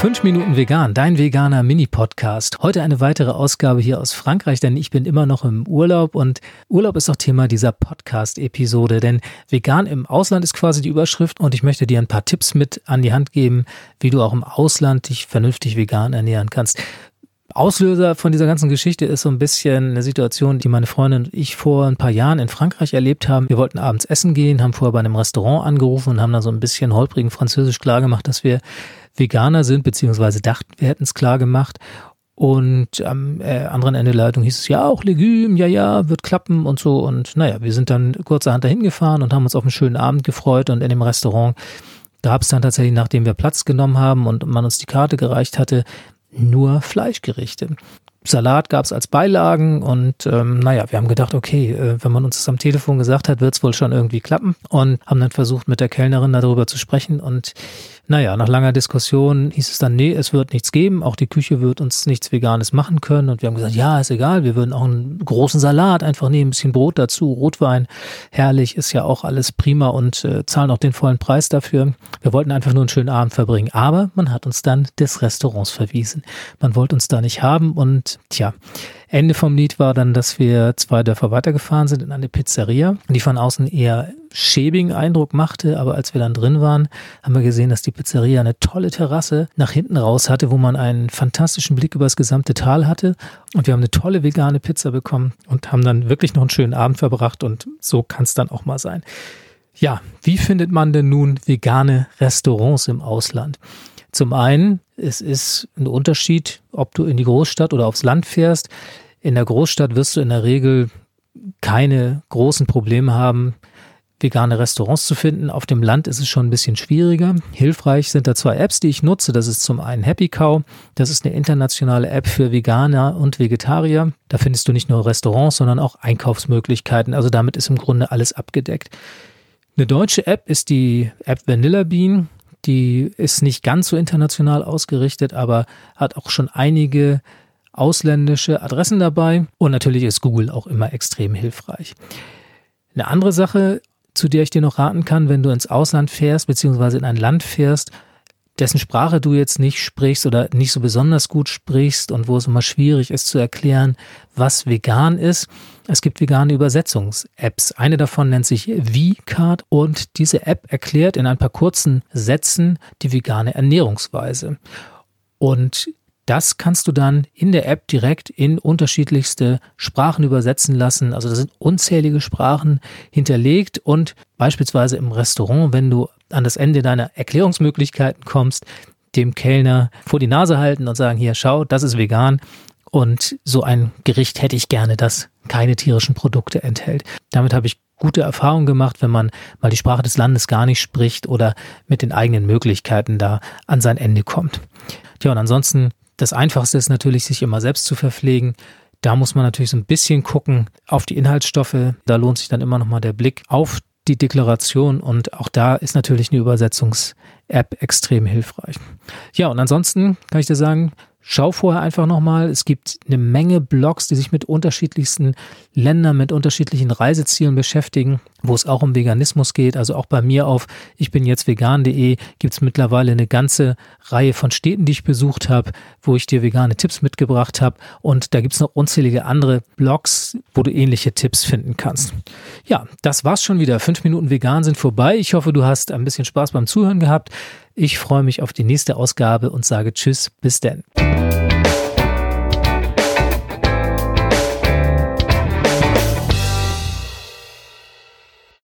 5 Minuten vegan, dein veganer Mini-Podcast. Heute eine weitere Ausgabe hier aus Frankreich, denn ich bin immer noch im Urlaub und Urlaub ist auch Thema dieser Podcast-Episode, denn vegan im Ausland ist quasi die Überschrift und ich möchte dir ein paar Tipps mit an die Hand geben, wie du auch im Ausland dich vernünftig vegan ernähren kannst. Auslöser von dieser ganzen Geschichte ist so ein bisschen eine Situation, die meine Freundin und ich vor ein paar Jahren in Frankreich erlebt haben. Wir wollten abends essen gehen, haben vorher bei einem Restaurant angerufen und haben dann so ein bisschen holprigen Französisch klargemacht, dass wir Veganer sind, beziehungsweise dachten, wir hätten es klar gemacht. Und am äh, anderen Ende der Leitung hieß es ja auch Legüm, ja, ja, wird klappen und so. Und naja, wir sind dann kurzerhand dahin gefahren und haben uns auf einen schönen Abend gefreut. Und in dem Restaurant gab es dann tatsächlich, nachdem wir Platz genommen haben und man uns die Karte gereicht hatte, nur Fleischgerichte. Salat gab es als Beilagen und ähm, naja, wir haben gedacht, okay, äh, wenn man uns das am Telefon gesagt hat, wird es wohl schon irgendwie klappen und haben dann versucht, mit der Kellnerin darüber zu sprechen und naja, nach langer Diskussion hieß es dann, nee, es wird nichts geben, auch die Küche wird uns nichts Veganes machen können. Und wir haben gesagt, ja, ist egal, wir würden auch einen großen Salat einfach nehmen, ein bisschen Brot dazu, Rotwein, herrlich, ist ja auch alles prima und äh, zahlen auch den vollen Preis dafür. Wir wollten einfach nur einen schönen Abend verbringen, aber man hat uns dann des Restaurants verwiesen. Man wollte uns da nicht haben und tja, Ende vom Lied war dann, dass wir zwei Dörfer weitergefahren sind in eine Pizzeria, die von außen eher schäbigen Eindruck machte, aber als wir dann drin waren, haben wir gesehen, dass die Pizzeria eine tolle Terrasse nach hinten raus hatte, wo man einen fantastischen Blick über das gesamte Tal hatte und wir haben eine tolle vegane Pizza bekommen und haben dann wirklich noch einen schönen Abend verbracht und so kann es dann auch mal sein. Ja, wie findet man denn nun vegane Restaurants im Ausland? Zum einen, es ist ein Unterschied, ob du in die Großstadt oder aufs Land fährst. In der Großstadt wirst du in der Regel keine großen Probleme haben, vegane Restaurants zu finden. Auf dem Land ist es schon ein bisschen schwieriger. Hilfreich sind da zwei Apps, die ich nutze. Das ist zum einen Happy Cow. Das ist eine internationale App für Veganer und Vegetarier. Da findest du nicht nur Restaurants, sondern auch Einkaufsmöglichkeiten. Also damit ist im Grunde alles abgedeckt. Eine deutsche App ist die App Vanilla Bean. Die ist nicht ganz so international ausgerichtet, aber hat auch schon einige ausländische Adressen dabei. Und natürlich ist Google auch immer extrem hilfreich. Eine andere Sache, zu der ich dir noch raten kann, wenn du ins Ausland fährst, beziehungsweise in ein Land fährst, dessen Sprache du jetzt nicht sprichst oder nicht so besonders gut sprichst und wo es immer schwierig ist zu erklären, was vegan ist. Es gibt vegane Übersetzungs-Apps. Eine davon nennt sich VCard und diese App erklärt in ein paar kurzen Sätzen die vegane Ernährungsweise. Und das kannst du dann in der App direkt in unterschiedlichste Sprachen übersetzen lassen. Also da sind unzählige Sprachen hinterlegt und beispielsweise im Restaurant, wenn du an das Ende deiner Erklärungsmöglichkeiten kommst, dem Kellner vor die Nase halten und sagen, hier, schau, das ist vegan. Und so ein Gericht hätte ich gerne, das keine tierischen Produkte enthält. Damit habe ich gute Erfahrungen gemacht, wenn man mal die Sprache des Landes gar nicht spricht oder mit den eigenen Möglichkeiten da an sein Ende kommt. Tja, und ansonsten, das Einfachste ist natürlich, sich immer selbst zu verpflegen. Da muss man natürlich so ein bisschen gucken auf die Inhaltsstoffe. Da lohnt sich dann immer noch mal der Blick auf die Deklaration und auch da ist natürlich eine Übersetzungs-App extrem hilfreich. Ja, und ansonsten kann ich dir sagen, Schau vorher einfach nochmal. Es gibt eine Menge Blogs, die sich mit unterschiedlichsten Ländern, mit unterschiedlichen Reisezielen beschäftigen, wo es auch um Veganismus geht. Also auch bei mir auf ich bin jetzt vegan.de gibt es mittlerweile eine ganze Reihe von Städten, die ich besucht habe, wo ich dir vegane Tipps mitgebracht habe. Und da gibt es noch unzählige andere Blogs, wo du ähnliche Tipps finden kannst. Ja, das war's schon wieder. Fünf Minuten vegan sind vorbei. Ich hoffe, du hast ein bisschen Spaß beim Zuhören gehabt. Ich freue mich auf die nächste Ausgabe und sage Tschüss, bis denn.